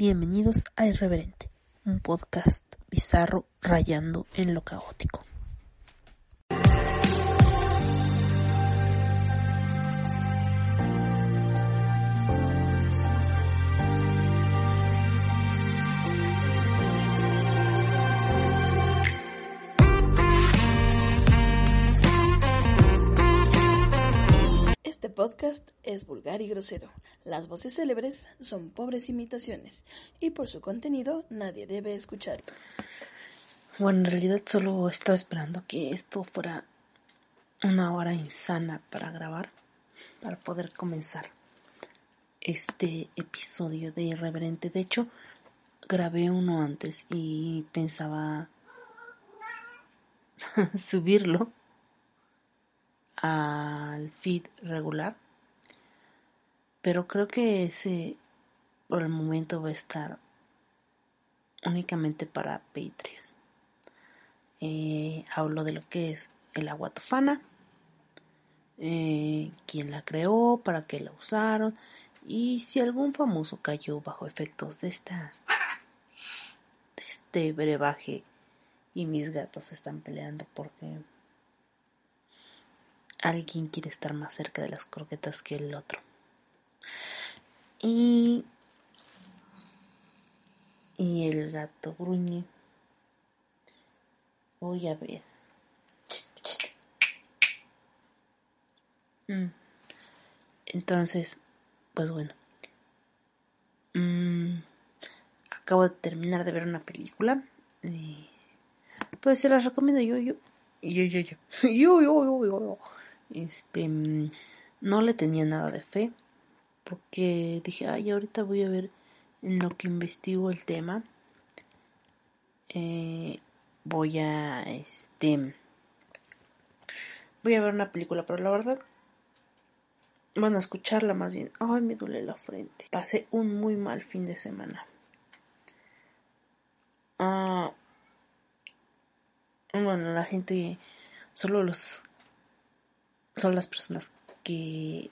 Bienvenidos a Irreverente, un podcast bizarro rayando en lo caótico. Este podcast es vulgar y grosero. Las voces célebres son pobres imitaciones y por su contenido nadie debe escucharlo. Bueno, en realidad solo estaba esperando que esto fuera una hora insana para grabar, para poder comenzar este episodio de Irreverente. De hecho, grabé uno antes y pensaba subirlo al feed regular. Pero creo que ese por el momento va a estar únicamente para Patreon. Eh, hablo de lo que es el agua tofana, eh, quién la creó, para qué la usaron y si algún famoso cayó bajo efectos de esta de este brebaje y mis gatos están peleando porque alguien quiere estar más cerca de las croquetas que el otro. Y, y el gato gruñe. Voy a ver. Mm. Entonces, pues bueno. Mm, acabo de terminar de ver una película. Y pues se las recomiendo yo, yo. Yo, yo, yo. Yo, yo, yo, yo. Este, mm, no le tenía nada de fe, porque dije, ay, ahorita voy a ver en lo que investigo el tema. Eh, voy a, este, voy a ver una película, pero la verdad, bueno, a escucharla más bien. Ay, me duele la frente. Pasé un muy mal fin de semana. Ah, bueno, la gente, solo los son las personas que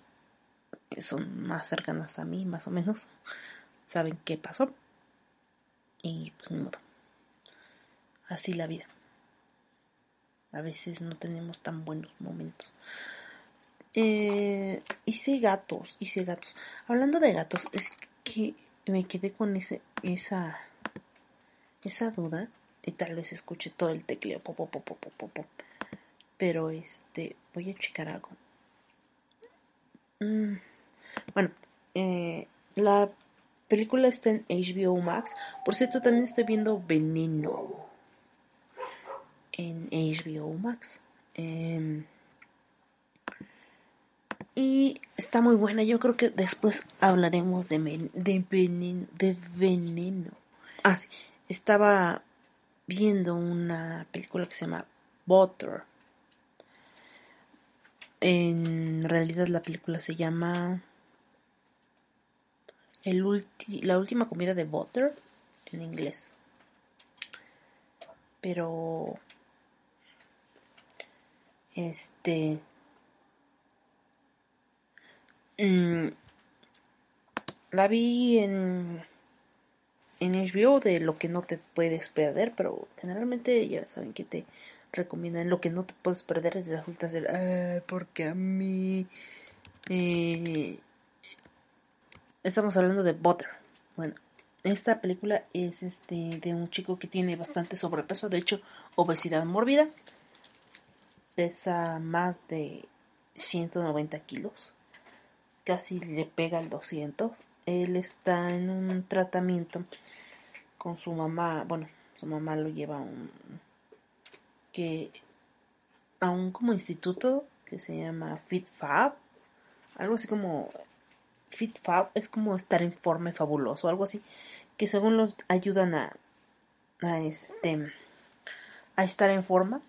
son más cercanas a mí, más o menos, saben qué pasó. Y pues ni modo. Así la vida. A veces no tenemos tan buenos momentos. Eh, hice gatos, hice gatos. Hablando de gatos, es que me quedé con ese, esa, esa duda. Y tal vez escuche todo el tecleo. Pop, pop, pop. Pero este, voy a checar algo. Mm, bueno, eh, la película está en HBO Max. Por cierto, también estoy viendo Veneno en HBO Max. Em, y está muy buena. Yo creo que después hablaremos de, de, veneno, de veneno. Ah, sí. Estaba viendo una película que se llama Butter. En realidad la película se llama el La última comida de Butter en inglés. Pero este mm, la vi en en HBO de lo que no te puedes perder, pero generalmente ya saben que te recomiendan lo que no te puedes perder y resulta ser, eh, porque a mí... Eh, estamos hablando de Butter. Bueno, esta película es este de un chico que tiene bastante sobrepeso, de hecho, obesidad mórbida. Pesa más de 190 kilos. Casi le pega al 200. Él está en un tratamiento con su mamá, bueno, su mamá lo lleva a un que a un como instituto que se llama FitFab, algo así como FitFab es como estar en forma fabuloso, algo así que según los ayudan a a este a estar en forma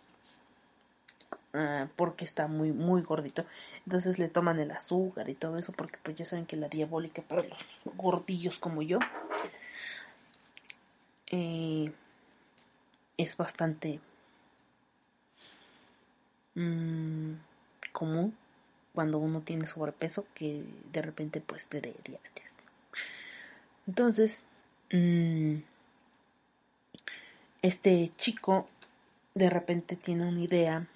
ah, porque está muy muy gordito. Entonces le toman el azúcar y todo eso porque pues ya saben que la diabólica para los gordillos como yo eh, es bastante mm, común cuando uno tiene sobrepeso que de repente pues te dé diabetes entonces mmm, este chico de repente tiene una idea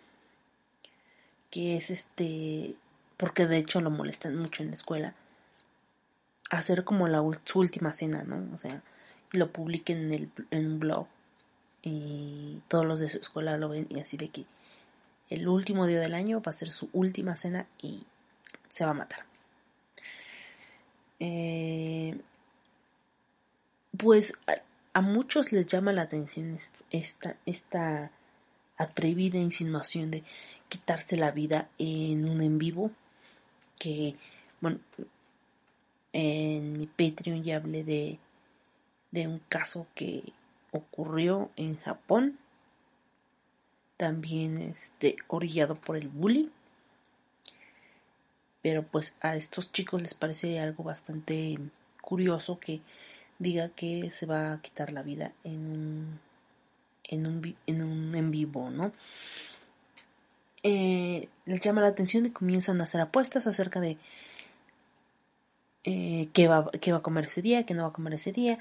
que es este, porque de hecho lo molestan mucho en la escuela, hacer como la su última cena, ¿no? O sea, lo publiquen en, el, en un blog y todos los de su escuela lo ven y así de que el último día del año va a ser su última cena y se va a matar. Eh, pues a muchos les llama la atención esta, esta atrevida insinuación de quitarse la vida en un en vivo que bueno en mi Patreon ya hablé de de un caso que ocurrió en Japón también este orillado por el bullying pero pues a estos chicos les parece algo bastante curioso que diga que se va a quitar la vida en un en un, en, vivo, ¿no? Eh, les llama la atención y comienzan a hacer apuestas acerca de eh, qué, va, qué va a comer ese día, qué no va a comer ese día,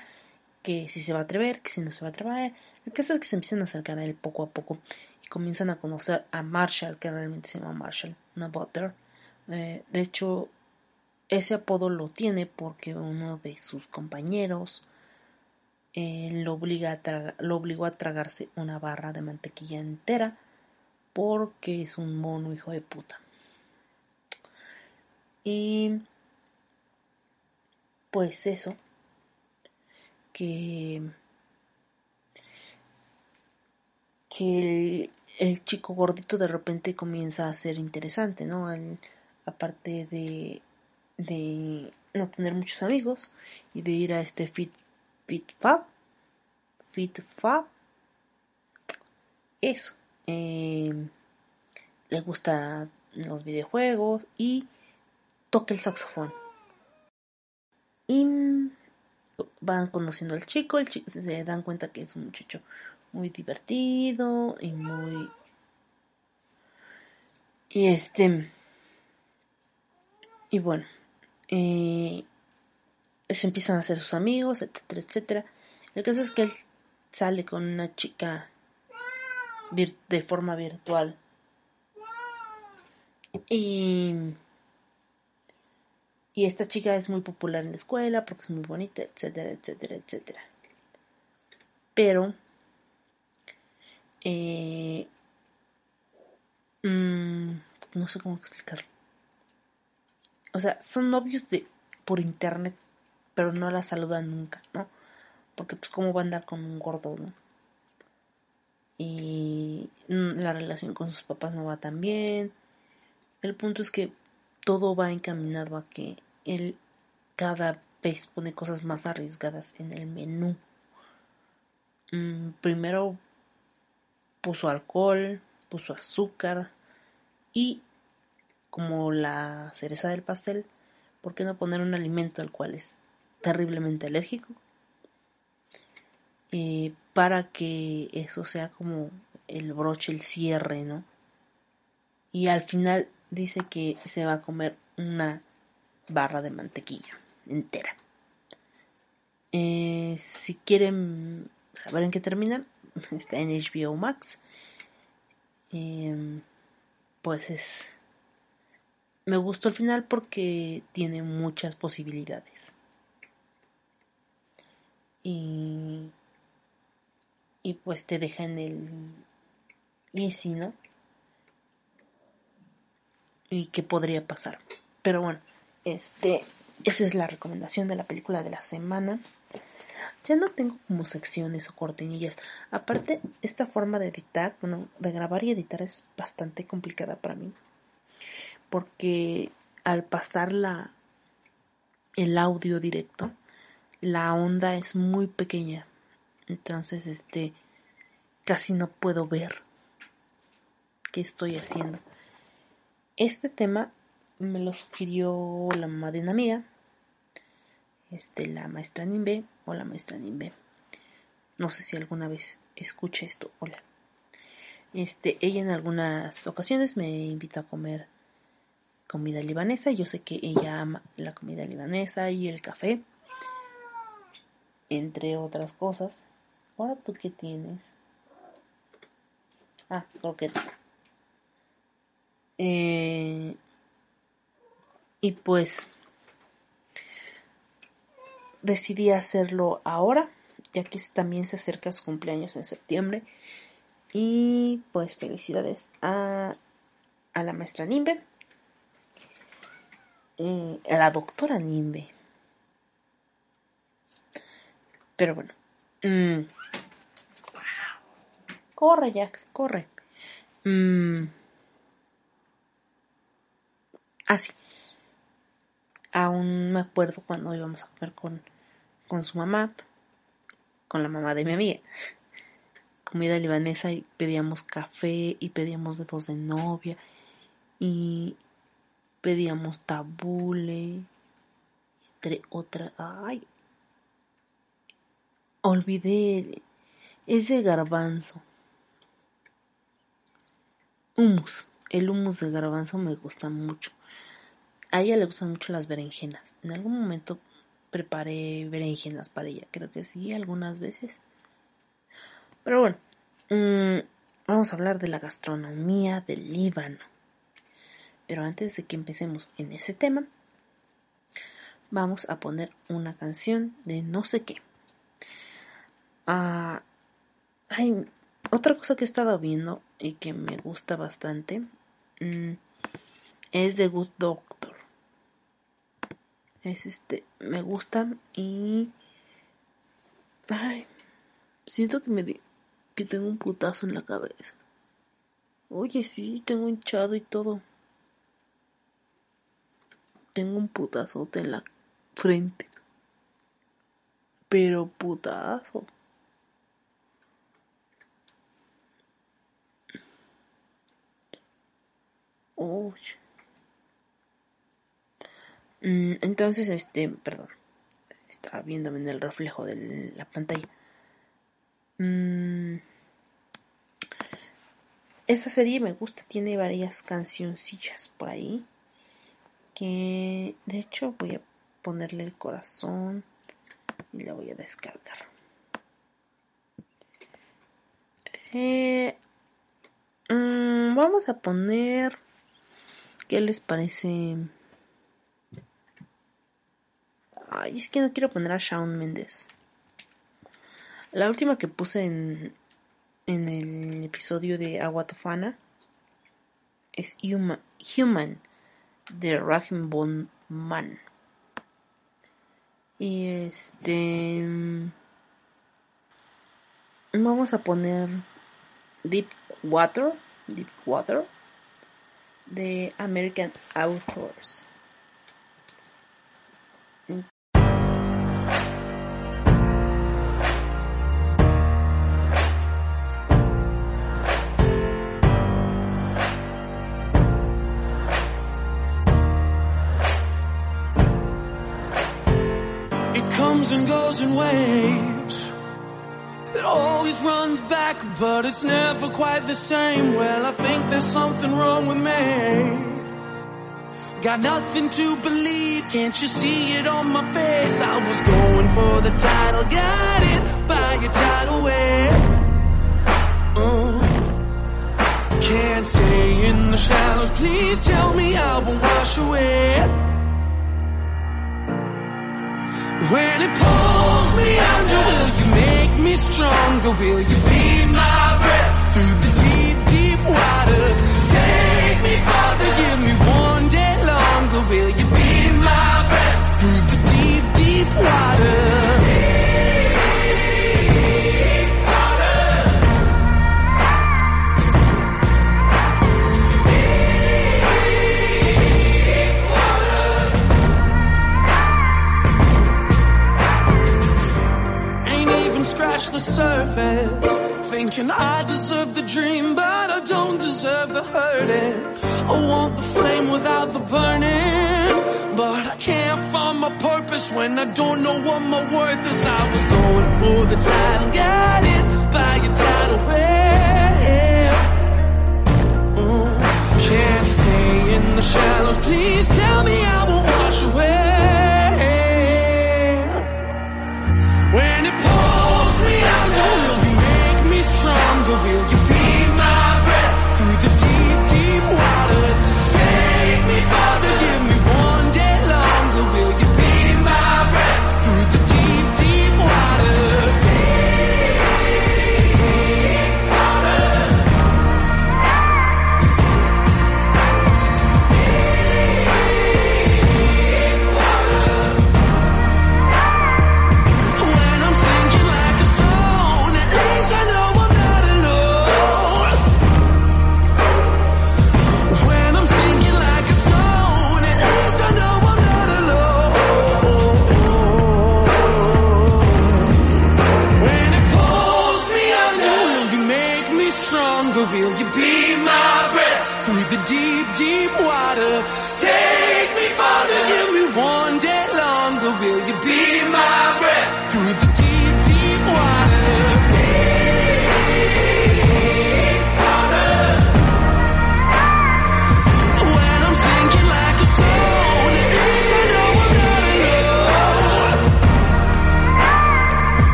que si se va a atrever, que si no se va a atrever. El caso es que se empiezan a acercar a él poco a poco comienzan a conocer a Marshall, que realmente se llama Marshall, no Butter. Eh, de hecho, ese apodo lo tiene porque uno de sus compañeros eh, lo, obliga a lo obligó a tragarse una barra de mantequilla entera porque es un mono hijo de puta. Y pues eso, que, que el, chico gordito de repente comienza a ser interesante, ¿no? aparte de de no tener muchos amigos y de ir a este Fit, fit Fab. Fit Fab. Eso. Em, le gustan los videojuegos y toca el saxofón. Y van conociendo al chico, el chico se dan cuenta que es un muchacho muy divertido y muy y este y bueno se empiezan a hacer sus amigos, etcétera, etcétera. El caso es que él sale con una chica de forma virtual. Y, y esta chica es muy popular en la escuela porque es muy bonita, etcétera, etcétera, etcétera. Pero eh, mm, no sé cómo explicarlo o sea, son novios de por internet, pero no la saludan nunca, ¿no? Porque pues cómo va a andar con un gordo, ¿no? Y la relación con sus papás no va tan bien. El punto es que todo va encaminado a que él cada vez pone cosas más arriesgadas en el menú. Mm, primero puso alcohol, puso azúcar y como la cereza del pastel, ¿por qué no poner un alimento al cual es terriblemente alérgico? Eh, para que eso sea como el broche, el cierre, ¿no? Y al final dice que se va a comer una barra de mantequilla entera. Eh, si quieren saber en qué termina, está en HBO Max. Eh, pues es me gustó el final porque tiene muchas posibilidades. Y, y pues te deja en el easy, ¿no? Y qué podría pasar. Pero bueno, este, esa es la recomendación de la película de la semana. Ya no tengo como secciones o cortinillas. Aparte, esta forma de editar, bueno, de grabar y editar es bastante complicada para mí. Porque al pasar la, el audio directo, la onda es muy pequeña. Entonces, este, casi no puedo ver qué estoy haciendo. Este tema me lo sugirió la mamá de una amiga, este, la maestra Nimbe o la maestra Nimbe. No sé si alguna vez escuché esto. Hola. Este, ella en algunas ocasiones me invita a comer comida libanesa. Yo sé que ella ama la comida libanesa y el café, entre otras cosas. Ahora tú qué tienes? Ah, croqueta. Eh, y pues decidí hacerlo ahora, ya que también se acerca su cumpleaños en septiembre. Y pues felicidades a, a la maestra Nimbe, eh, a la doctora Nimbe. Pero bueno. Mm. Corre, Jack, corre. Mm. Así. Ah, Aún me acuerdo cuando íbamos a comer con, con su mamá, con la mamá de mi amiga. Comida libanesa y pedíamos café y pedíamos dedos de novia y pedíamos tabule, entre otras. Ay, olvidé. Es de garbanzo. Humus. El humus de garbanzo me gusta mucho. A ella le gustan mucho las berenjenas. En algún momento preparé berenjenas para ella. Creo que sí, algunas veces. Pero bueno, mmm, vamos a hablar de la gastronomía del Líbano. Pero antes de que empecemos en ese tema, vamos a poner una canción de no sé qué. Ah, hay otra cosa que he estado viendo y que me gusta bastante mm, es The Good Doctor. Es este, me gusta y ay, siento que me di, que tengo un putazo en la cabeza. Oye, sí, tengo hinchado y todo. Tengo un putazote en la frente. Pero putazo. Uy. Mm, entonces, este, perdón. Estaba viéndome en el reflejo de la pantalla. Mm, esa serie me gusta, tiene varias cancioncillas por ahí. Que de hecho voy a ponerle el corazón y la voy a descargar. Eh, mm, vamos a poner. ¿Qué les parece? Ay, es que no quiero poner a Shawn Mendes. La última que puse en, en el episodio de Agua Tofana es Human, de Rahim Bon Man. Y este. Vamos a poner Deep Water. Deep Water. De American Authors. Comes and goes in waves. It always runs back, but it's never quite the same. Well, I think there's something wrong with me. Got nothing to believe, can't you see it on my face? I was going for the title, got it by your tidal wave. Uh, can't stay in the shallows, please tell me I won't wash away. When it pulls me under, will you make me stronger? Will you be my breath through the deep, deep water? Take me farther, give me one day longer. Will you be my breath through the deep, deep water? Thinking I deserve the dream, but I don't deserve the hurting. I want the flame without the burning. But I can't find my purpose when I don't know what my worth is. I was going for the title, got it by your title, well. Mm. Can't stay in the shallows, please tell me I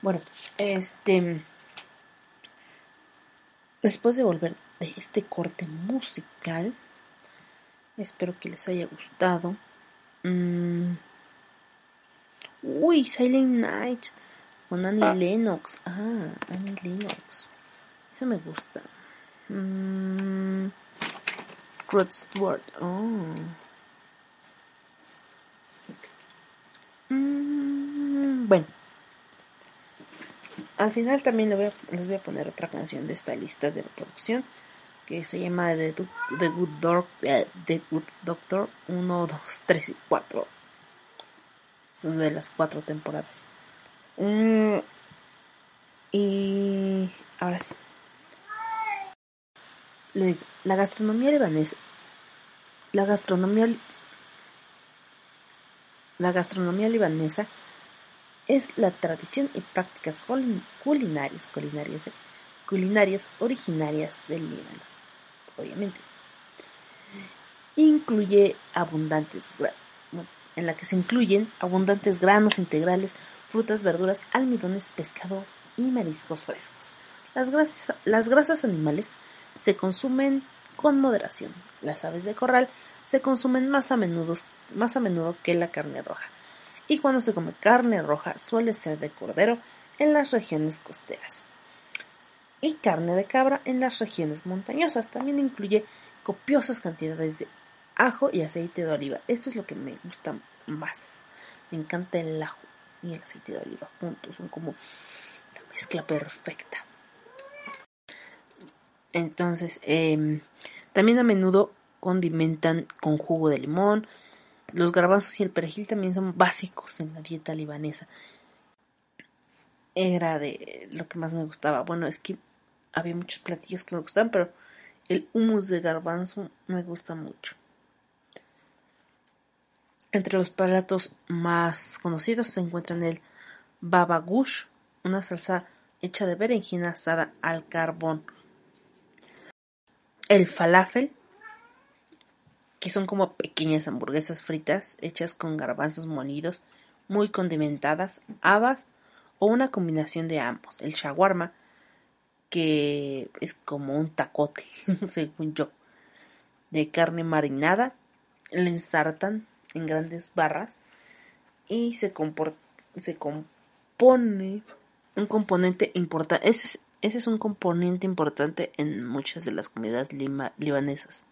Bueno, este. Después de volver de este corte musical, espero que les haya gustado. Mm. Uy, Silent Night con Annie Lennox. Ah, Annie Lennox. Esa me gusta. Mm. Rod Stewart. Oh. Mm, bueno. Al final también le voy a- les voy a poner otra canción de esta lista de reproducción que se llama The, The Good, eh, The Good Doctor 1, 2, 3 y 4. Son de las cuatro temporadas. Mm, y ahora sí. Le- la gastronomía libanesa. La gastronomía la gastronomía libanesa es la tradición y prácticas culin- culinarias, culinarias, eh, culinarias originarias del Líbano, obviamente. Incluye abundantes, en la que se incluyen abundantes granos integrales, frutas, verduras, almidones, pescado y mariscos frescos. Las grasas, las grasas animales se consumen con moderación. Las aves de corral se consumen más a menudo, más a menudo que la carne roja y cuando se come carne roja suele ser de cordero en las regiones costeras y carne de cabra en las regiones montañosas. También incluye copiosas cantidades de ajo y aceite de oliva. Esto es lo que me gusta más. Me encanta el ajo y el aceite de oliva juntos. Son como la mezcla perfecta. Entonces, em, también a menudo condimentan con jugo de limón, los garbanzos y el perejil también son básicos en la dieta libanesa. Era de lo que más me gustaba. Bueno, es que había muchos platillos que me gustaban, pero el hummus de garbanzo me gusta mucho. Entre los platos más conocidos se encuentran el baba gush, una salsa hecha de berenjena asada al carbón. El falafel, que son como pequeñas hamburguesas fritas hechas con garbanzos molidos, muy condimentadas, habas o una combinación de ambos. El shawarma, que es como un tacote, según yo, de carne marinada, le ensartan en grandes barras y se, se compone un componente importante. Ese es, ese es un componente importante en muchas de las comidas libanesas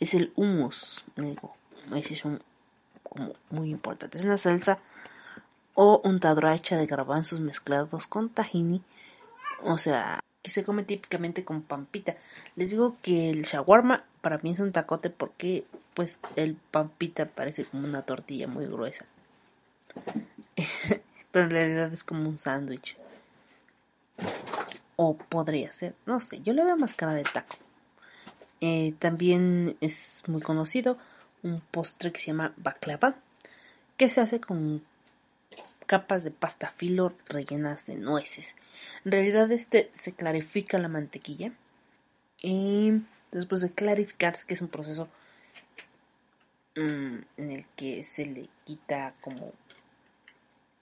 es el hummus. Es como muy importante. Es una salsa o un tadracha de garbanzos mezclados con tahini, o sea, que se come típicamente con pampita. Les digo que el shawarma para mí es un tacote porque pues el pampita parece como una tortilla muy gruesa. Pero en realidad es como un sándwich. O podría ser, no sé, yo le veo más cara de taco. Eh, también es muy conocido un postre que se llama baklava, que se hace con capas de pasta filo rellenas de nueces. En realidad este se clarifica la mantequilla y después de clarificar, que es un proceso mm, en el que se le quita como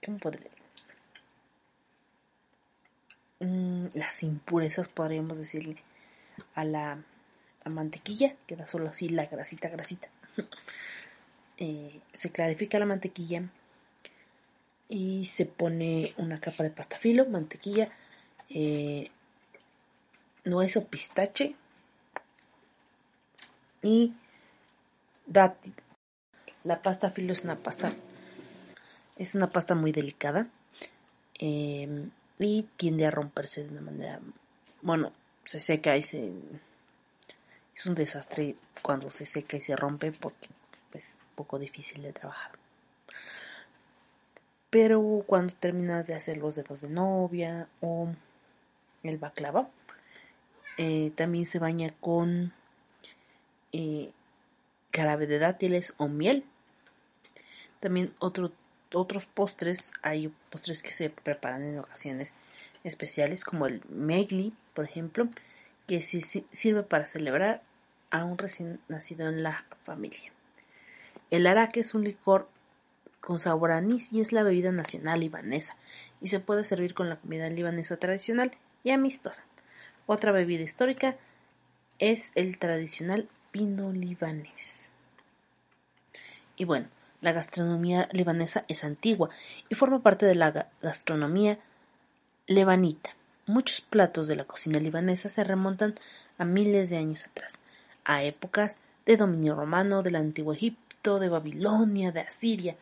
¿cómo podría? Mm, las impurezas podríamos decirle a la, mantequilla queda solo así la grasita grasita eh, se clarifica la mantequilla y se pone una capa de pasta filo, mantequilla, eh, nuez o pistache y dátil. La pasta filo es una pasta es una pasta muy delicada em, y tiende a romperse de una manera bueno se seca y se es un desastre cuando se seca y se rompe porque es poco difícil de trabajar pero cuando terminas de hacer los dedos de novia o el baklava, eh, también se baña con eh, de dátiles o miel. También otros postres, hay postres que se preparan en ocasiones especiales como el megli, por ejemplo, que sirve para celebrar a un recién nacido en la familia. El arak es un licor con sabor anís y es la bebida nacional libanesa y se puede servir con la comida libanesa tradicional y amistosa. Otra bebida histórica es el tradicional vino libanés. Y bueno, la gastronomía libanesa es antigua y forma parte de la gastronomía lebanita. Muchos platos de la cocina libanesa se remontan a miles de años atrás, a épocas de dominio romano, del antiguo Egipto, de Babilonia, de Asiria,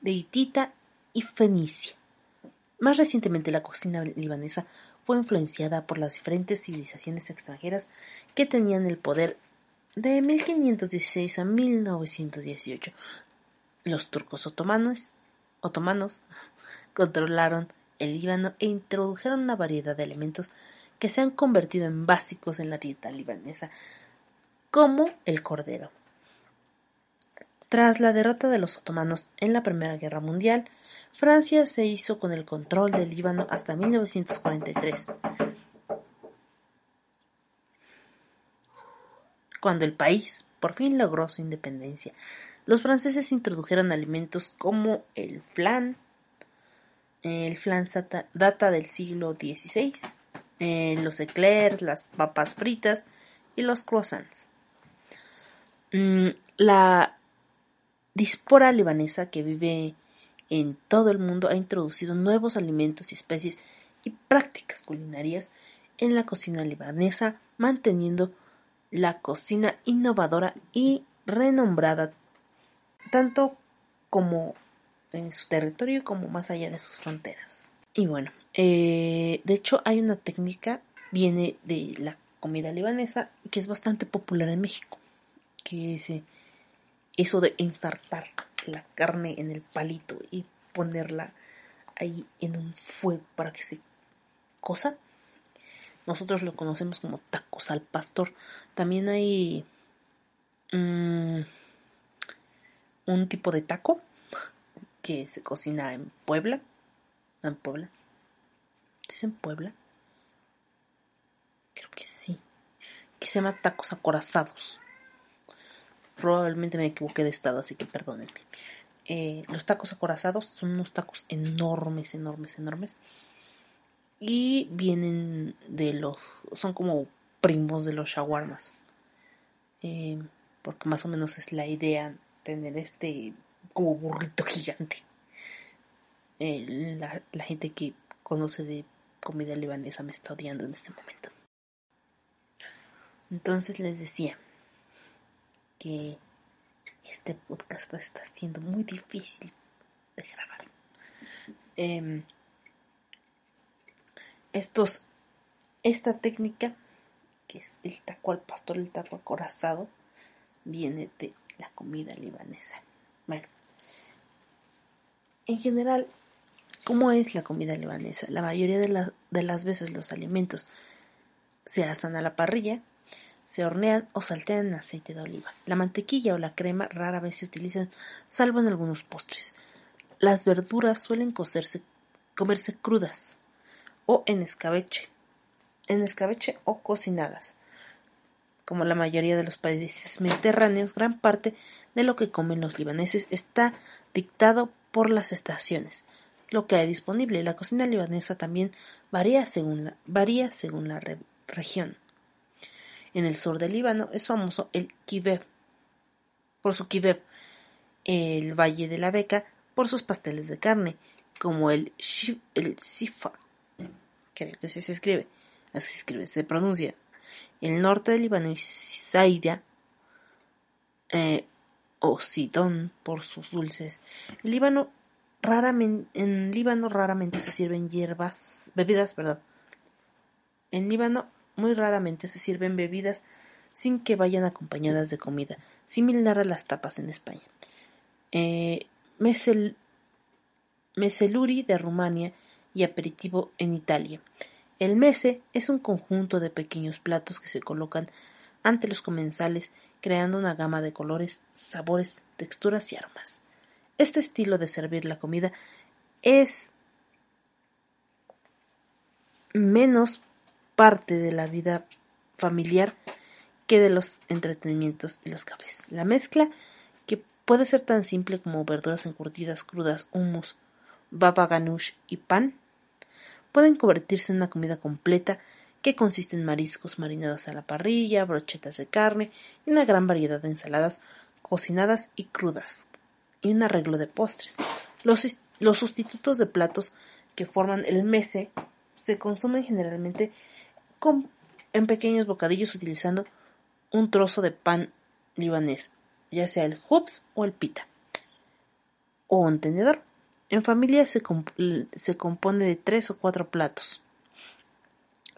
de Hitita y Fenicia. Más recientemente la cocina libanesa fue influenciada por las diferentes civilizaciones extranjeras que tenían el poder de 1516 a 1918. Los turcos otomanos, otomanos controlaron el Líbano e introdujeron una variedad de elementos que se han convertido en básicos en la dieta libanesa, como el cordero, tras la derrota de los otomanos en la Primera Guerra Mundial, Francia se hizo con el control del Líbano hasta 1943, cuando el país por fin logró su independencia. Los franceses introdujeron alimentos como el flan, el flan data del siglo XVI, eh, los eclairs, las papas fritas y los croissants. Mm, la dispora libanesa que vive en todo el mundo ha introducido nuevos alimentos y especies y prácticas culinarias en la cocina libanesa, manteniendo la cocina innovadora y renombrada tanto como en su territorio como más allá de sus fronteras. Y bueno, eh, de hecho hay una técnica, viene de la comida libanesa, que es bastante popular en México, que se eso de ensartar la carne en el palito y ponerla ahí en un fuego para que se cosa. Nosotros lo conocemos como tacos al pastor. También hay mm, un tipo de taco que se cocina en Puebla. ¿En Puebla? ¿Es en Puebla? Creo que sí. Que se llama tacos acorazados probablemente me equivoqué de estado, así que perdónenme. Eh, los tacos acorazados son unos tacos enormes, enormes, enormes. Y vienen de los. Son como primos de los shawarmas. Eh, porque más o menos es la idea tener este como burrito gigante. Eh, la, la gente que conoce de comida libanesa me está odiando en este momento. Entonces les decía, que este podcast está siendo muy difícil de grabar. em, estos, esta técnica, que es el taco al pastor, el taco acorazado, viene de la comida libanesa. Bueno, en general, ¿cómo es la comida libanesa? La mayoría de, de las veces los alimentos se asan a la parrilla, se hornean o saltean en aceite de oliva. La mantequilla o la crema rara vez se utilizan, salvo en algunos postres. Las verduras suelen comerse crudas o en escabeche, en escabeche o cocinadas. Como la mayoría de los países mediterráneos, gran parte de lo que comen los libaneses está dictado por las estaciones, lo que hay disponible. La cocina libanesa también varía según la, varía según la región. En el sur del Líbano es famoso el kibeb, por su kibeb, el Valle de la Beca por sus pasteles de carne, como el, el sifa, creo que así se escribe, así se escribe, se pronuncia. El norte del Líbano y Saida, eh, o Sidón por sus dulces. El Líbano en Líbano raramente se sirven hierbas, bebidas, perdón. En Líbano muy raramente se sirven bebidas sin que vayan acompañadas de comida, similar a las tapas en España. Eh, mesel, meseluri de Rumania y aperitivo en Italia. El mese es un conjunto de pequeños platos que se colocan ante los comensales, creando una gama de colores, sabores, texturas y aromas. Este estilo de servir la comida es menos parte de la vida familiar que de los entretenimientos y los cafés. La mezcla, que puede ser tan simple como verduras encurtidas, crudas, hummus, baba ganoush y pan, pueden convertirse en una comida completa que consiste en mariscos marinados a la parrilla, brochetas de carne y una gran variedad de ensaladas cocinadas y crudas, y un arreglo de postres. Los, los sustitutos de platos que forman el mese se consumen generalmente en pequeños bocadillos utilizando un trozo de pan libanés, ya sea el hubs o el pita, o un tenedor. En familia se, se compone de tres o cuatro platos,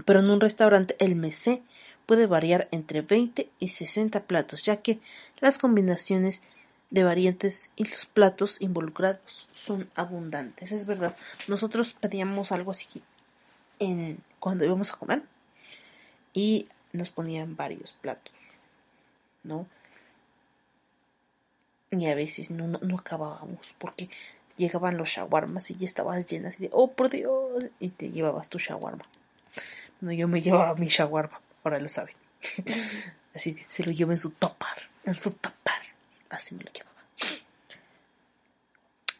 pero en un restaurante el mesé puede variar entre 20 y 60 platos, ya que las combinaciones de variantes y los platos involucrados son abundantes. Es verdad, nosotros pedíamos algo así en cuando íbamos a comer y nos ponían varios platos, ¿no? Y a veces no, no, acabábamos porque llegaban los shawarmas y ya estabas llena así de, oh por Dios, y te llevabas tu shawarma. No, yo me llevaba mi shawarma, ahora lo saben. así, se lo llevo en su topar, en su topar. Así me lo llevaba.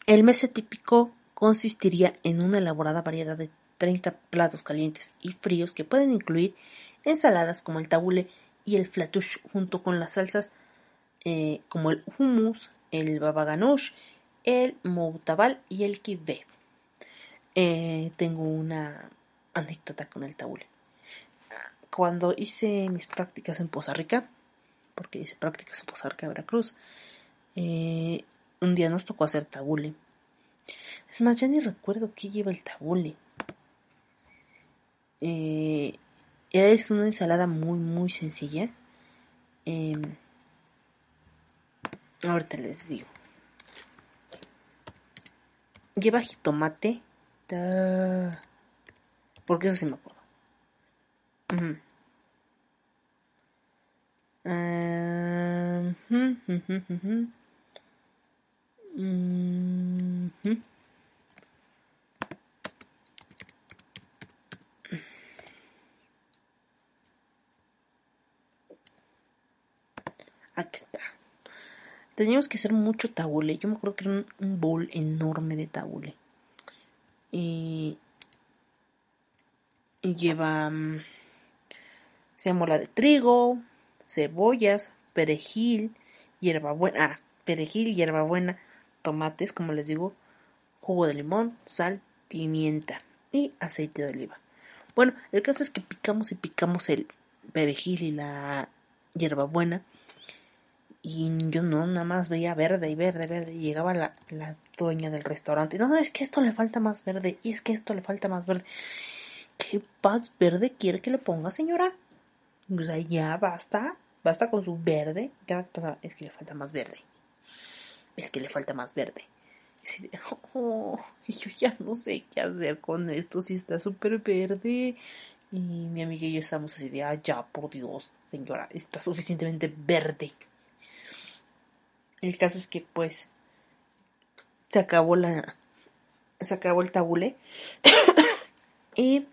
El mese típico consistiría en una elaborada variedad de 30 platos calientes y fríos que pueden incluir ensaladas como el tabule y el flatouche junto con las salsas eh, como el hummus, el baba el moutabal y el kibbe. Eh, tengo una anécdota con el tabule. Cuando hice mis prácticas en Poza Rica, porque hice prácticas en Poza Rica, Veracruz, eh, un día nos tocó hacer tabule. Es más, ya ni recuerdo qué lleva el tabule. Eh, es una ensalada muy, muy sencilla. Eh, ahorita les digo. Lleva jitomate. Porque eso sí me acuerdo. Aquí está. Teníamos que hacer mucho tabule. Yo me acuerdo que era un, bowl enorme de tabule. Y lleva mm, se mola de trigo, cebollas, perejil, hierbabuena, ah, perejil, hierbabuena, tomates, como les digo, jugo de limón, sal, pimienta y aceite de oliva. Bueno, el caso es que picamos y picamos el perejil y la hierbabuena y yo no, nada más veía verde y verde, verde, y llegaba la, la dueña del restaurante. No, es que esto le falta más verde. Y es que esto le falta más verde. ¿Qué más verde quiere que le ponga, señora? O sea, ya basta. Basta con su verde. ¿Qué pasa? Es que le falta más verde. Es que le falta más verde. Y oh, yo ya no sé qué hacer con esto. Si está súper verde. Y mi amiga y yo estamos así de, ah, ya, por Dios, señora, está suficientemente verde. El caso es que, pues, se acabó la. Se acabó el tabule. y.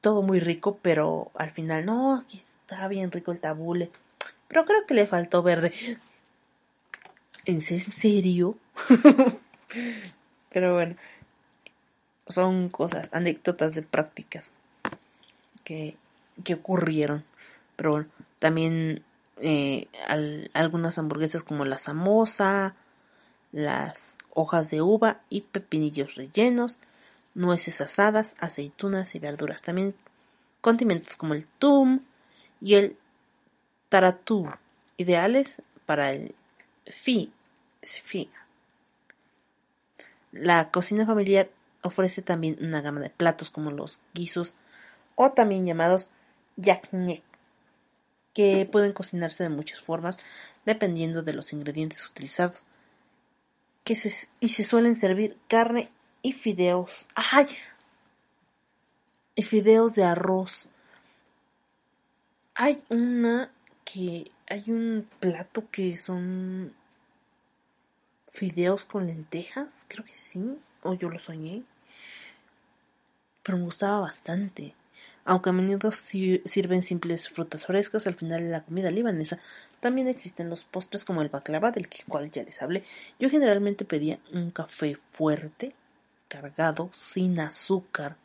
Todo muy rico, pero al final, no, está bien rico el tabule. Pero creo que le faltó verde. ¿En serio? pero bueno, son cosas, anécdotas de prácticas que, que ocurrieron. Pero bueno, también eh, algunas hamburguesas como la samosa, las hojas de uva y pepinillos rellenos, nueces asadas, aceitunas y verduras. También condimentos como el tum y el taratú, ideales para el fi. fi. La cocina familiar ofrece también una gama de platos como los guisos o también llamados yaknek que pueden cocinarse de muchas formas dependiendo de los ingredientes utilizados. Que se, y se suelen servir carne y fideos. ¡Ay! Y fideos de arroz. Hay una que hay un plato que son fideos con lentejas, creo que sí, o yo lo soñé. Pero me gustaba bastante aunque a menudo sirven simples frutas frescas al final de la comida libanesa, también existen los postres como el baklava del cual ya les hablé. Yo generalmente pedía un café fuerte, cargado, sin azúcar,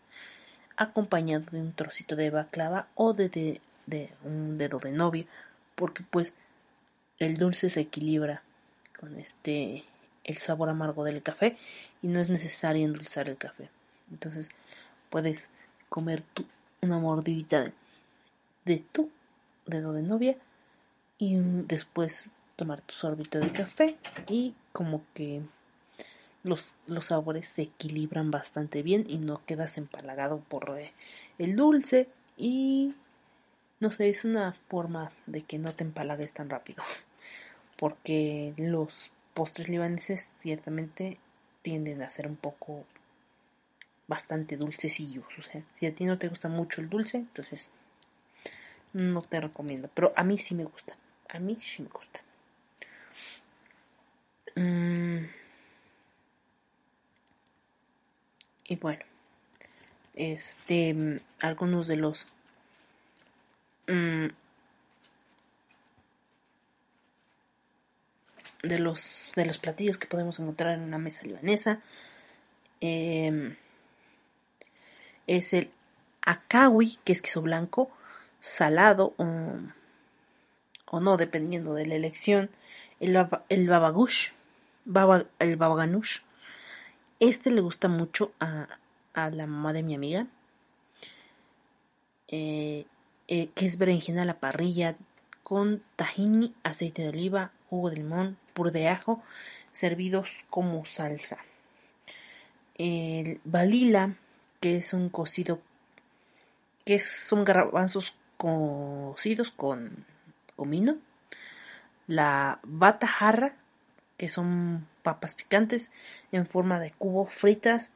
acompañado de un trocito de baklava o de, de un dedo de novia, porque pues el dulce se equilibra con este el sabor amargo del café y no es necesario endulzar el café. Entonces puedes comer una mordidita de, tu dedo de novia y después tomar tu sorbito de café y como que los, los sabores se equilibran bastante bien y no quedas empalagado por eh, el dulce y no sé, es una forma de que no te empalagues tan rápido porque los postres libaneses ciertamente tienden a ser un poco bastante dulcecillos. O sea, si a ti no te gusta mucho el dulce, entonces no te recomiendo. Pero a mí sí me gusta. A mí sí me gusta. Mm. Y bueno, este, algunos de los mm, de los de los platillos que podemos encontrar en una mesa libanesa. Eh, es el akawi, que es queso blanco, salado o, no, dependiendo de la elección, el, el babagush, el babaganush. Este le gusta mucho a, la mamá de mi amiga, eh, eh, que es berenjena a la parrilla con tahini, aceite de oliva, jugo de limón, pur de ajo, servidos como salsa. El balila que es un cocido, que son garbanzos cocidos con comino, la bata jarra, que son papas picantes en forma de cubo fritas,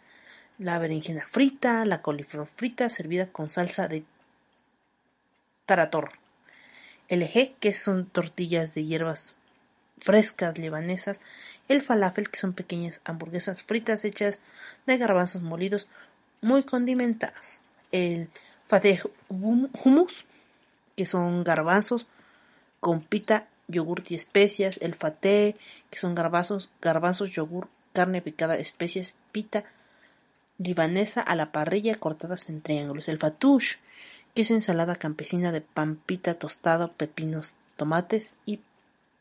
la berenjena frita, la coliflor frita servida con salsa de tarator, el eje, que son tortillas de hierbas frescas libanesas, el falafel, que son pequeñas hamburguesas fritas hechas de garbanzos molidos muy condimentadas. El fateh hummus, que son garbanzos con pita, yogur y especias. El fateh, que son garbanzos, garbanzos, yogur, carne picada, especias, pita libanesa a la parrilla cortadas en triángulos. El fatush, que es ensalada campesina de pampita tostado, pepinos, tomates y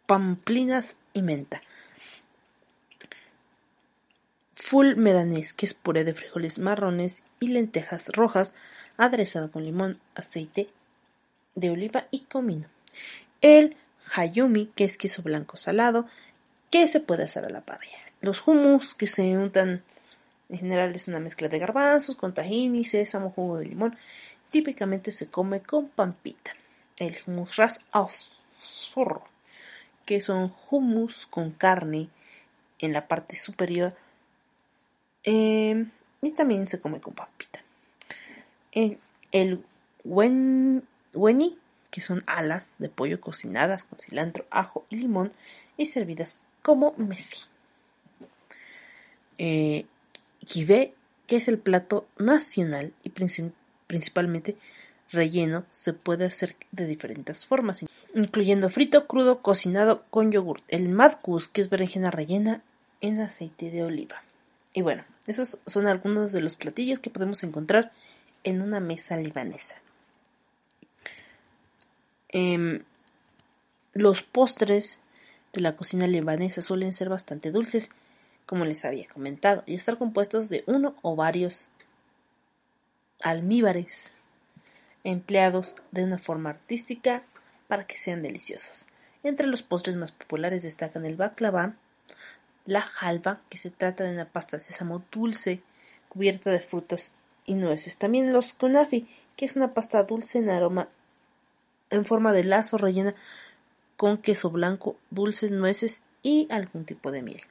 pamplinas y menta full medanés, que es puré de frijoles marrones y lentejas rojas, aderezado con limón, aceite de oliva y comino. El hayumi, que es queso blanco salado, ¿Qué se puede hacer a la parrilla? Los hummus que se untan en general es una mezcla de garbanzos con tahini, sésamo, jugo de limón. Típicamente se come con pampita. El hummus ras que son hummus con carne en la parte superior. Em, y también se come con pampita. El weni, que son alas de pollo cocinadas con cilantro, ajo y limón y servidas como mesí. Eh, que es el plato nacional y principalmente relleno, se puede hacer de diferentes formas, incluyendo frito, crudo, cocinado con yogur. El madkus, que es berenjena rellena en aceite de oliva. Y bueno, esos son algunos de los platillos que podemos encontrar en una mesa libanesa. Em, los postres de la cocina libanesa suelen ser bastante dulces como les había comentado, y estar compuestos de uno o varios almíbares empleados de una forma artística para que sean deliciosos. Entre los postres más populares destacan el baklava, la halva, que se trata de una pasta de sésamo dulce cubierta de frutas y nueces. También los kunafi, que es una pasta dulce en aroma en forma de lazo rellena con queso blanco, dulces, nueces y algún tipo de miel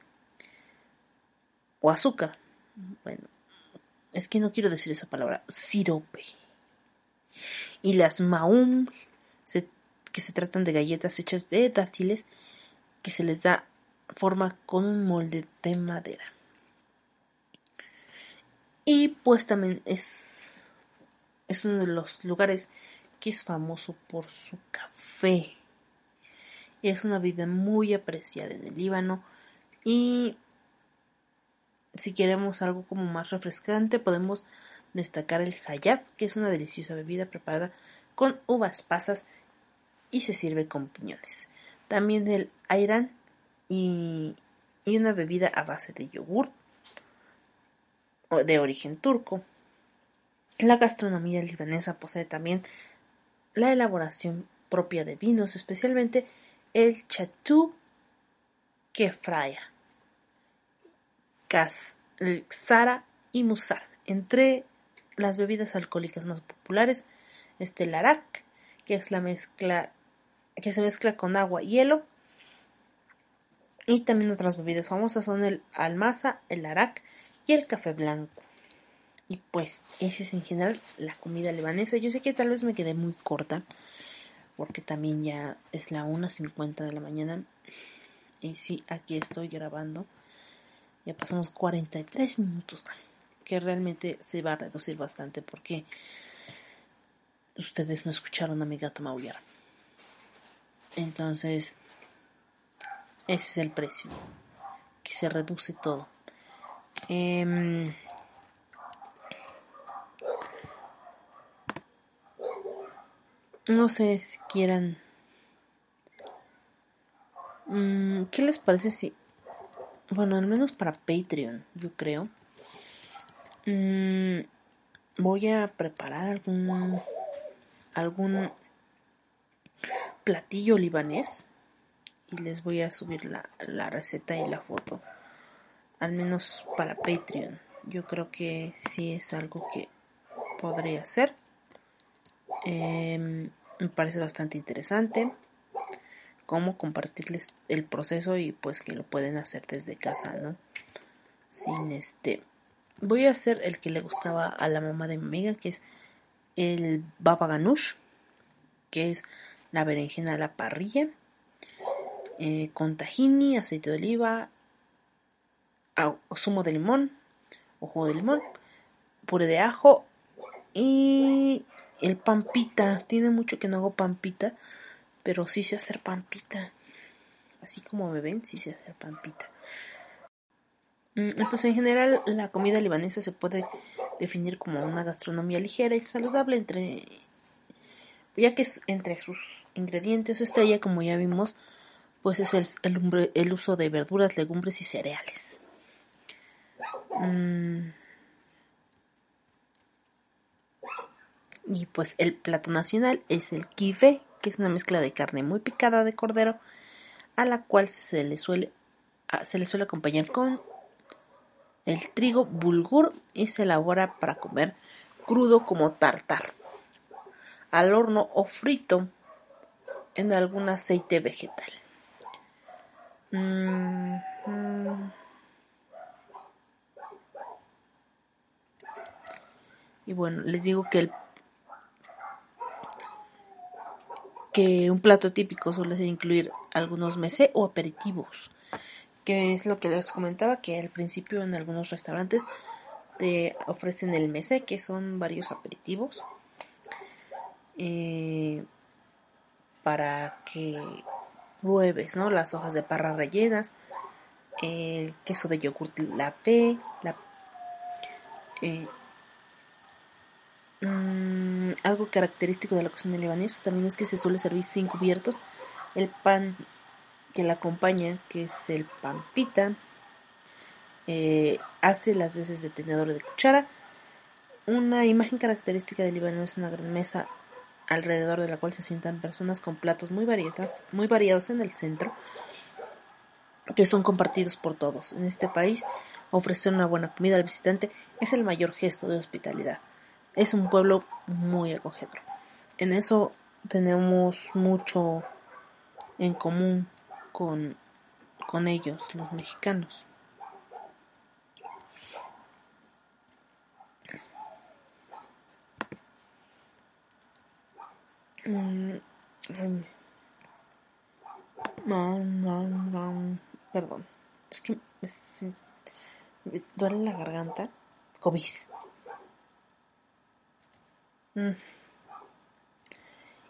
o azúcar. Bueno, es que no quiero decir esa palabra, sirope. Y las maum, que se tratan de galletas hechas de dátiles, que se les da forma con un molde de madera. Y pues también es, es uno de los lugares que es famoso por su café. Es una vida muy apreciada en el Líbano y si queremos algo como más refrescante, podemos destacar el hayab, que es una deliciosa bebida preparada con uvas pasas y se sirve con piñones. También el ayran y, y una bebida a base de yogur de origen turco. La gastronomía libanesa posee también la elaboración propia de vinos, especialmente el chatú kefraya Xara y Musar. Entre las bebidas alcohólicas más populares está el arak, que es la mezcla que se mezcla con agua y hielo. Y también otras bebidas famosas son el almaza, el arak y el café blanco. Y pues esa es en general la comida libanesa. Yo sé que tal vez me quedé muy corta porque también ya es la 1.50 de la mañana. Y sí, aquí estoy grabando ya pasamos 43 minutos, que realmente se va a reducir bastante porque ustedes no escucharon a mi gato maullar. Entonces, ese es el precio, que se reduce todo. Em, no sé si quieran... Mm, ¿Qué les parece si bueno, al menos para Patreon, yo creo. Mm, voy a preparar algún algún platillo libanés y les voy a subir la, la receta y la foto. Al menos para Patreon. Yo creo que sí es algo que podría hacer. Em, me parece bastante interesante cómo compartirles el proceso y pues que lo pueden hacer desde casa, ¿no? Sin este... Voy a hacer el que le gustaba a la mamá de mi amiga, que es el baba ganoush, que es la berenjena a la parrilla, eh, con tahini, aceite de oliva, zumo de limón, ojo de limón, puré de ajo y el pampita. Tiene mucho que no hago pampita pero sí sé hacer pampita. Así como me ven, sí sé hacer pampita. Mm, pues en general la comida libanesa se puede definir como una gastronomía ligera y saludable entre ya que entre sus ingredientes estrella como ya vimos pues es el, el, uso de verduras, legumbres y cereales. Mm. Y pues el plato nacional es el kife, que es una mezcla de carne muy picada de cordero, a la cual se le suele se le suele acompañar con el trigo bulgur y se elabora para comer crudo como tartar, al horno o frito en algún aceite vegetal. Mm, mm. Y bueno, les digo que el un plato típico suele incluir algunos mesé o aperitivos, que es lo que les comentaba que al principio en algunos restaurantes te ofrecen el mesé, que son varios aperitivos, eh, para que pruebes, ¿no? Las hojas de parra rellenas, el queso de yogurt la fe, la, eh, Mm, algo característico de la cocina libanesa también es que se suele servir sin cubiertos. El pan que la acompaña, que es el pan pita, eh, hace las veces de tenedor de cuchara. Una imagen característica del Líbano es una gran mesa alrededor de la cual se sientan personas con platos muy variados, muy variados en el centro, que son compartidos por todos. En este país, ofrecer una buena comida al visitante es el mayor gesto de hospitalidad es un pueblo muy acogedor. En eso tenemos mucho en común con, con ellos, los mexicanos. No, no, no, perdón. Es que me, me duele la garganta. COVID. Mm.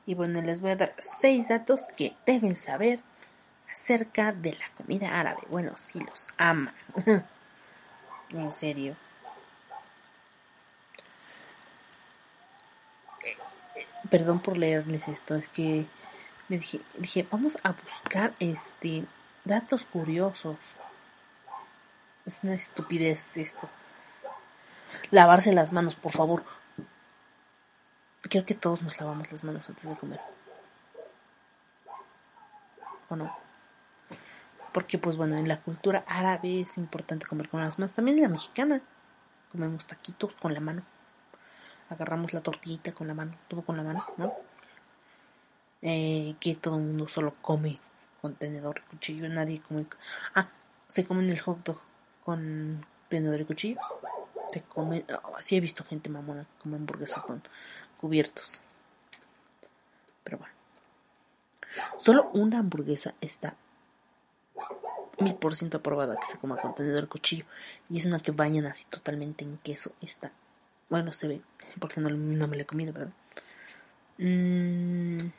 Y bueno, les voy a dar seis datos que deben saber acerca de la comida árabe. Bueno, si los aman. en serio. Perdón por leerles esto, es que me dije, dije, vamos a buscar este datos curiosos. Es una estupidez esto. Lavarse las manos, por favor creo que todos nos lavamos las manos antes de comer. ¿O no? Porque pues bueno, en la cultura árabe es importante comer con las manos. También en la mexicana. Comemos taquitos con la mano. Agarramos la tortillita con la mano. Todo con la mano, ¿no? Eh, que todo el mundo solo come con tenedor y cuchillo. Nadie come... Ah, se comen el hot dog con tenedor y cuchillo. Se come... así he visto gente mamona que come hamburguesa con cubiertos. Pero bueno. Solo una hamburguesa está mil por ciento aprobada que se coma con tenedor cuchillo. Y es una que bañan así totalmente en queso. Está. Bueno, se ve. Porque no, me la he comido, ¿verdad? Mm.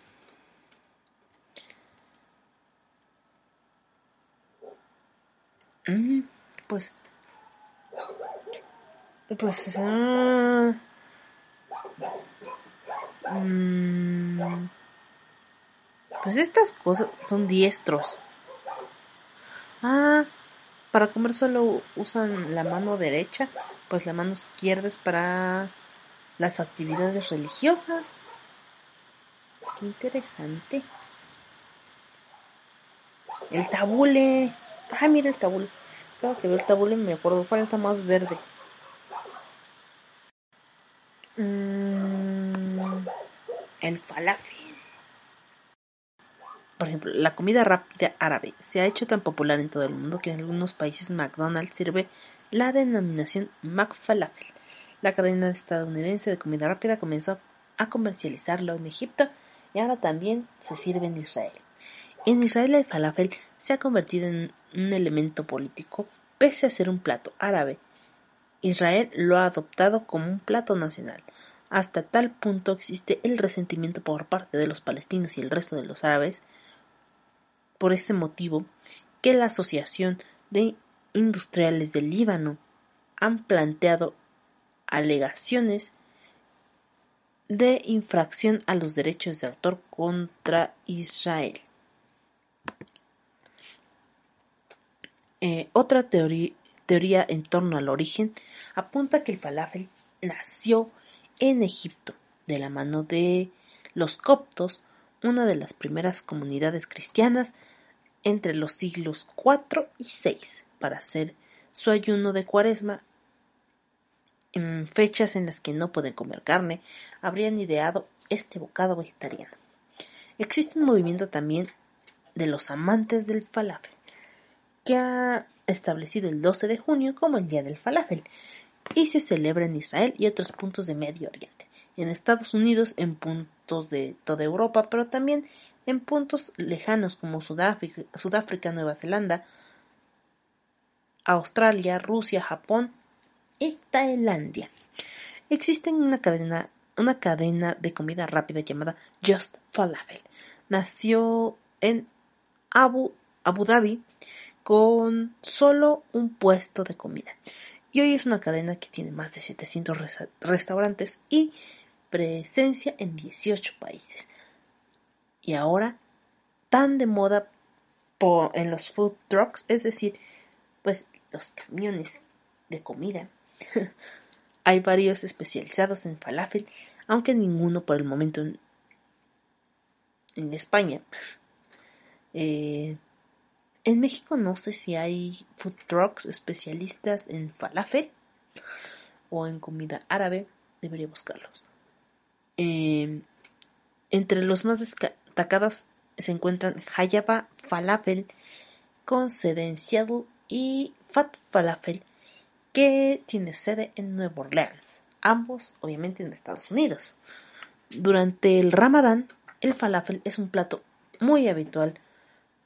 Mm, pues. Pues. Uh, Mm, pues estas cosas son diestros. Ah, para comer solo usan la mano derecha, pues la mano izquierda es para las actividades religiosas. Qué interesante. El tabule. Ah, mira el tabule. Cada que veo el tabule me acuerdo, falta más verde. El falafel. Por ejemplo, la comida rápida árabe se ha hecho tan popular en todo el mundo que en algunos países McDonald's sirve la denominación McFalafel. La cadena estadounidense de comida rápida comenzó a comercializarlo en Egipto y ahora también se sirve en Israel. En Israel el falafel se ha convertido en un elemento político pese a ser un plato árabe. Israel lo ha adoptado como un plato nacional, hasta tal punto existe el resentimiento por parte de los palestinos y el resto de los árabes por este motivo que la Asociación de Industriales del Líbano han planteado alegaciones de infracción a los derechos de autor contra Israel. Eh, otra teoría, teoría en torno al origen apunta que el falafel nació en Egipto, de la mano de los coptos, una de las primeras comunidades cristianas entre los siglos IV y VI para hacer su ayuno de cuaresma en fechas en las que no pueden comer carne, habrían ideado este bocado vegetariano. Existe un movimiento también de los amantes del falafel, que ha establecido el 12 de junio como el Día del Falafel, y se celebra en Israel y otros puntos de Medio Oriente, en Estados Unidos, en puntos de toda Europa, pero también en puntos lejanos como Sudáfrica, Sudáfrica Nueva Zelanda, Australia, Rusia, Japón y Tailandia. Existe una cadena, una cadena de comida rápida llamada Just Falafel. Nació en Abu, Abu Dhabi con solo un puesto de comida. Y hoy es una cadena que tiene más de 700 restaurantes y presencia en 18 países. Y ahora, tan de moda en los food trucks, es decir, pues los camiones de comida. Hay varios especializados en falafel, aunque ninguno por el momento en, España. Eh, en México no sé si hay food trucks especialistas en falafel o en comida árabe. Debería buscarlos. Eh, entre los más destacados se encuentran Hayaba Falafel con sede en Seattle y Fat Falafel que tiene sede en Nueva Orleans, ambos obviamente en Estados Unidos. Durante el Ramadán, el falafel es un plato muy habitual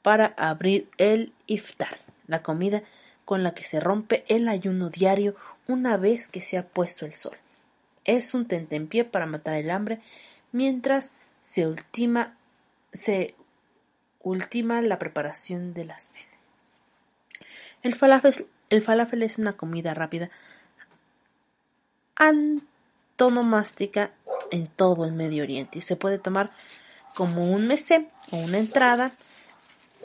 para abrir el iftar, la comida con la que se rompe el ayuno diario una vez que se ha puesto el sol. Es un tentempié para matar el hambre mientras se ultima, la preparación de la cena. El falafel, el falafel es una comida rápida antonomástica en todo el Medio Oriente y se puede tomar como un mesé o una entrada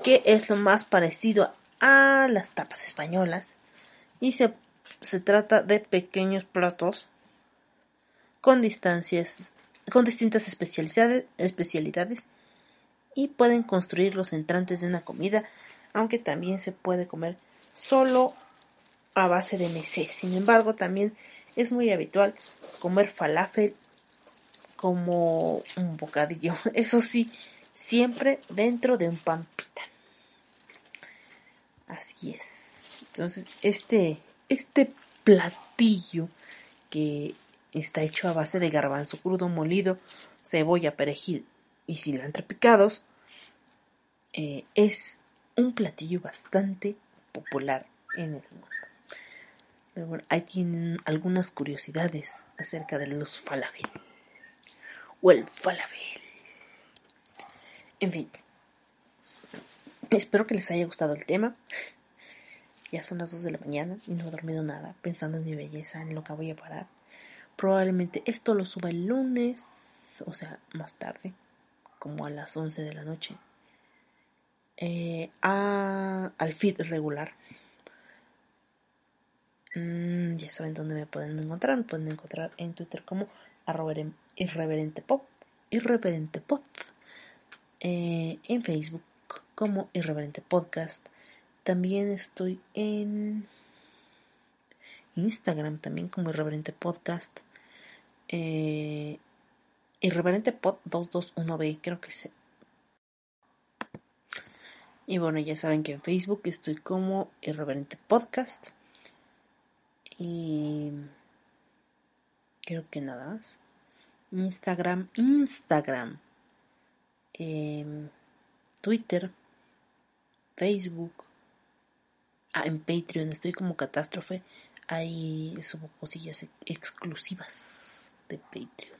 que es lo más parecido a las tapas españolas y se, se trata de pequeños platos con distancias con distintas especialidades, especialidades y pueden construir los entrantes de una comida aunque también se puede comer solo a base de mesé. Sin embargo, también es muy habitual comer falafel como un bocadillo. Eso sí, siempre dentro de un pan pita. Así es. Entonces, este, este platillo que está hecho a base de garbanzo crudo molido, cebolla, perejil y cilantro picados, eh, es un platillo bastante popular en el mundo. Pero bueno, ahí tienen algunas curiosidades acerca de los falafel. O el falafel. En fin. Espero que les haya gustado el tema. Ya son las 2 de la mañana y no he dormido nada pensando en mi belleza, en lo que voy a parar. Probablemente esto lo suba el lunes, o sea, más tarde, como a las 11 de la noche. Eh, a, al feed regular. Mm, ya saben dónde me pueden encontrar. Me pueden encontrar en Twitter como irreverente pop. Eh, en Facebook como irreverente podcast. También estoy en Instagram también como irreverente podcast. Eh, irreverente pod 221b creo que se y bueno, ya saben que en Facebook estoy como Irreverente Podcast. Y creo que nada más. Instagram, Instagram. Em, Twitter. Facebook. Ah, en Patreon estoy como Catástrofe. Ahí subo cosillas exclusivas de Patreon.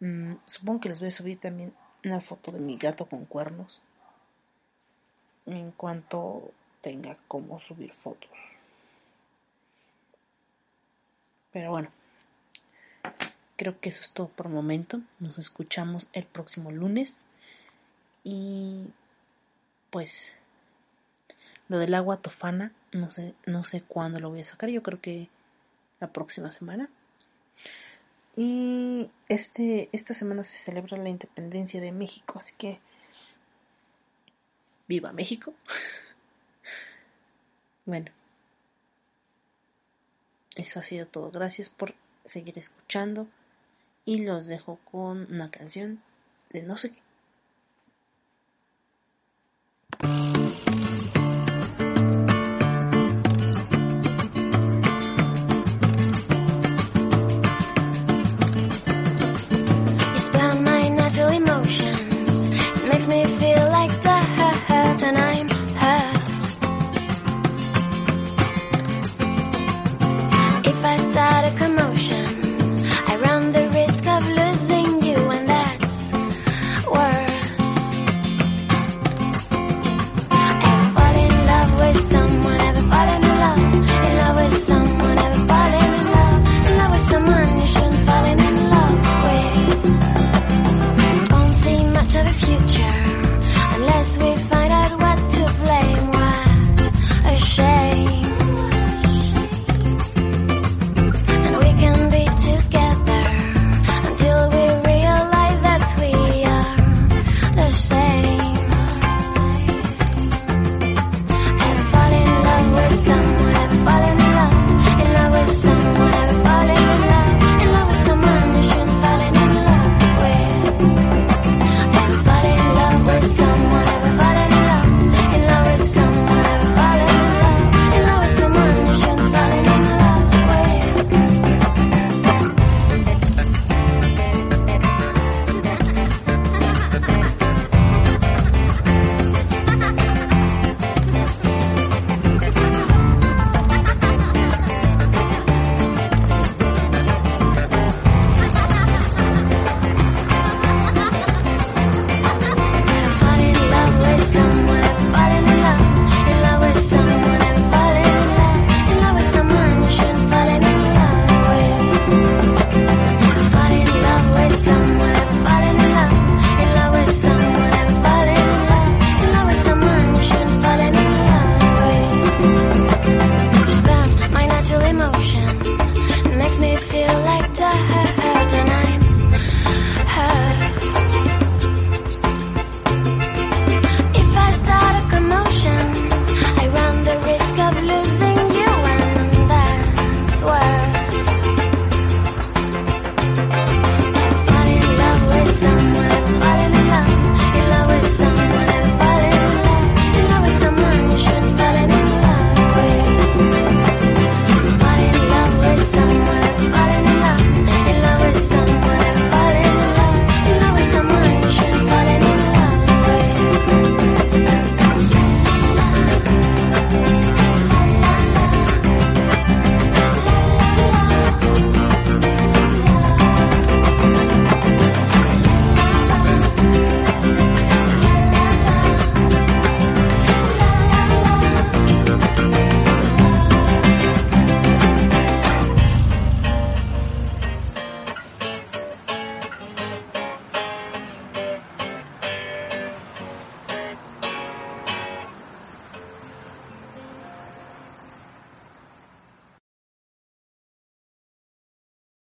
Mm, supongo que les voy a subir también una foto de mi gato con cuernos en cuanto tenga cómo subir fotos. Pero bueno, creo que eso es todo por el momento. Nos escuchamos el próximo lunes. Y pues lo del agua tofana, no sé, no sé cuándo lo voy a sacar. Yo creo que la próxima semana. Y este, esta semana se celebra la independencia de México, así que Viva México. bueno. Eso ha sido todo. Gracias por seguir escuchando. Y los dejo con una canción de no sé qué.